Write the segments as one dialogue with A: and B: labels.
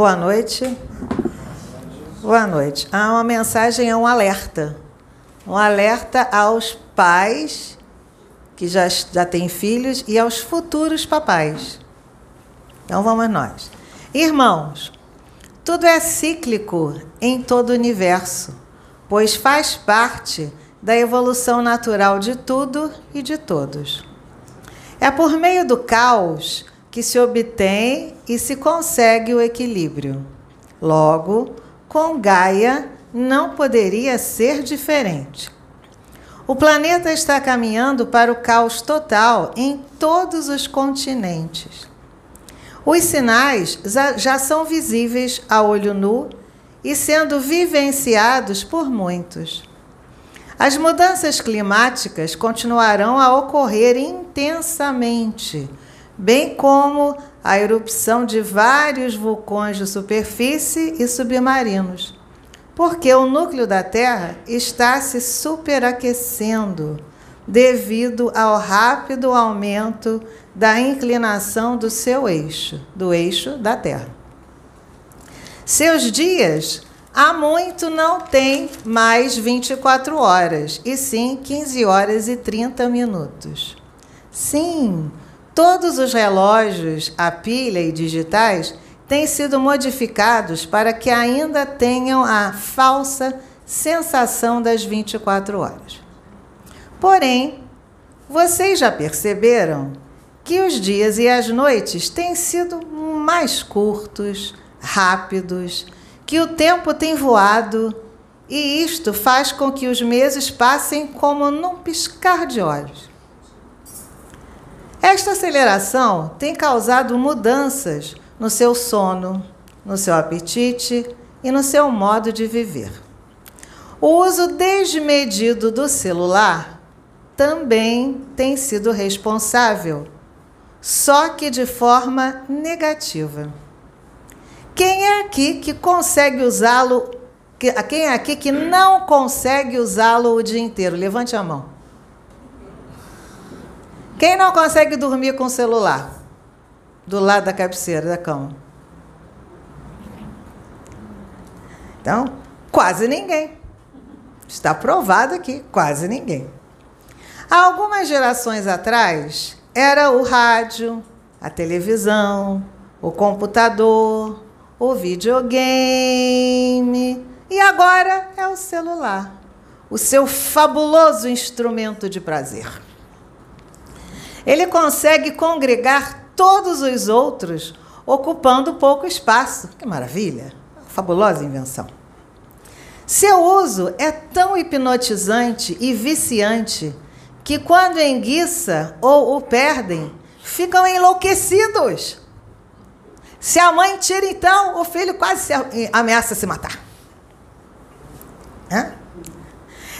A: Boa noite. Boa noite. Ah, uma mensagem é um alerta. Um alerta aos pais que já, já têm filhos e aos futuros papais. Então vamos nós. Irmãos, tudo é cíclico em todo o universo, pois faz parte da evolução natural de tudo e de todos. É por meio do caos que se obtém e se consegue o equilíbrio. Logo, com Gaia não poderia ser diferente. O planeta está caminhando para o caos total em todos os continentes. Os sinais já são visíveis a olho nu e sendo vivenciados por muitos. As mudanças climáticas continuarão a ocorrer intensamente, bem como a erupção de vários vulcões de superfície e submarinos, porque o núcleo da Terra está se superaquecendo devido ao rápido aumento da inclinação do seu eixo, do eixo da Terra. Seus dias há muito não têm mais 24 horas, e sim 15 horas e 30 minutos. Sim, todos os relógios a pilha e digitais têm sido modificados para que ainda tenham a falsa sensação das 24 horas. Porém, vocês já perceberam que os dias e as noites têm sido mais curtos, rápidos, que o tempo tem voado e isto faz com que os meses passem como num piscar de olhos. Esta aceleração tem causado mudanças no seu sono, no seu apetite e no seu modo de viver. O uso desmedido do celular também tem sido responsável, só que de forma negativa. Quem é aqui que consegue usá-lo? Quem é aqui que não consegue usá-lo o dia inteiro? Levante a mão. Quem não consegue dormir com o celular? Do lado da cabeceira da cama. Então, quase ninguém. Está provado aqui, quase ninguém. Há algumas gerações atrás, era o rádio, a televisão, o computador, o videogame e agora é o celular, o seu fabuloso instrumento de prazer. Ele consegue congregar todos os outros, ocupando pouco espaço. Que maravilha! Fabulosa invenção. Seu uso é tão hipnotizante e viciante que, quando enguiça ou o perdem, ficam enlouquecidos. Se a mãe tira, então, o filho quase se ameaça se matar.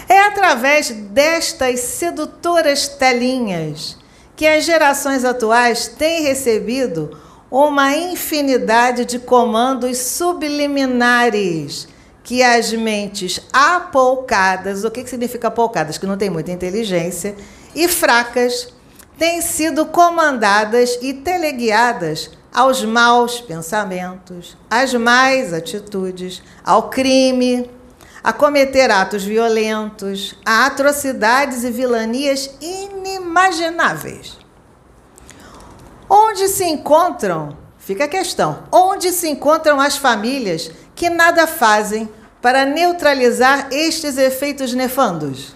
A: É através destas sedutoras telinhas que as gerações atuais têm recebido uma infinidade de comandos subliminares que as mentes apoucadas, o que significa apoucadas? Que não tem muita inteligência, e fracas, têm sido comandadas e teleguiadas aos maus pensamentos, às más atitudes, ao crime, a cometer atos violentos, a atrocidades e vilanias inimagináveis. Onde se encontram, fica a questão, onde se encontram as famílias que nada fazem para neutralizar estes efeitos nefandos?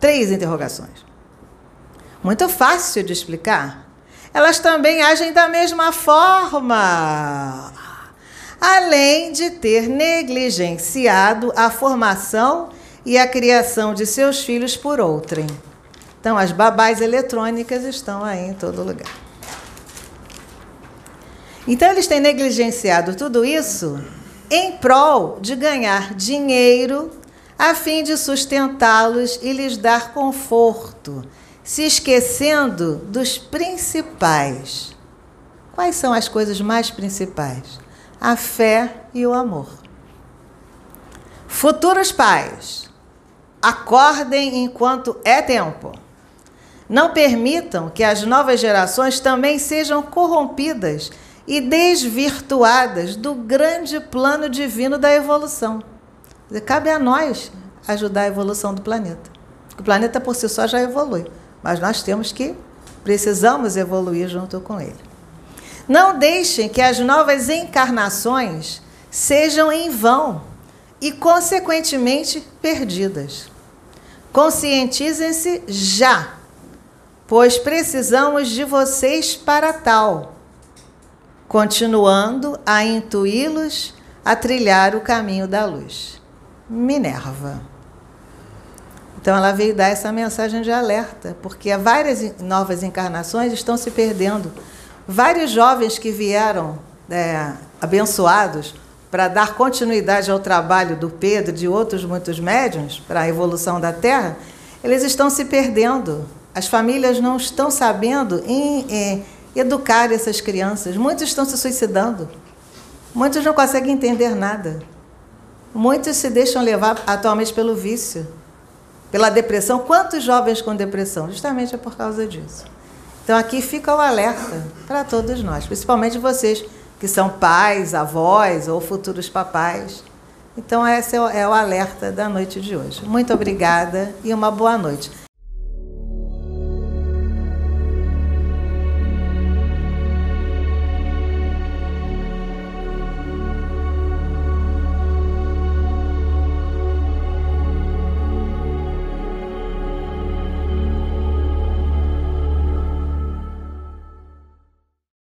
A: Três interrogações. Muito fácil de explicar. Elas também agem da mesma forma além de ter negligenciado a formação e a criação de seus filhos por outrem. Então, as babás eletrônicas estão aí em todo lugar. Então, eles têm negligenciado tudo isso em prol de ganhar dinheiro a fim de sustentá-los e lhes dar conforto, se esquecendo dos principais. Quais são as coisas mais principais? a fé e o amor. Futuros pais, acordem enquanto é tempo. Não permitam que as novas gerações também sejam corrompidas e desvirtuadas do grande plano divino da evolução. Cabe a nós ajudar a evolução do planeta. O planeta por si só já evolui, mas nós temos que, precisamos evoluir junto com ele. Não deixem que as novas encarnações sejam em vão e, consequentemente, perdidas. Conscientizem-se já, pois precisamos de vocês para tal, continuando a intuí-los a trilhar o caminho da luz. Minerva. Então ela veio dar essa mensagem de alerta, porque várias novas encarnações estão se perdendo. Vários jovens que vieram é, abençoados para dar continuidade ao trabalho do Pedro de outros muitos médiuns para a evolução da Terra, eles estão se perdendo. As famílias não estão sabendo em, educar essas crianças. Muitos estão se suicidando. Muitos não conseguem entender nada. Muitos se deixam levar atualmente pelo vício, pela depressão. Quantos jovens com depressão? Justamente é por causa disso. Então aqui fica o alerta para todos nós, principalmente vocês que são pais, avós ou futuros papais. Então esse é o, é alerta da noite de hoje. Muito obrigada e uma boa noite.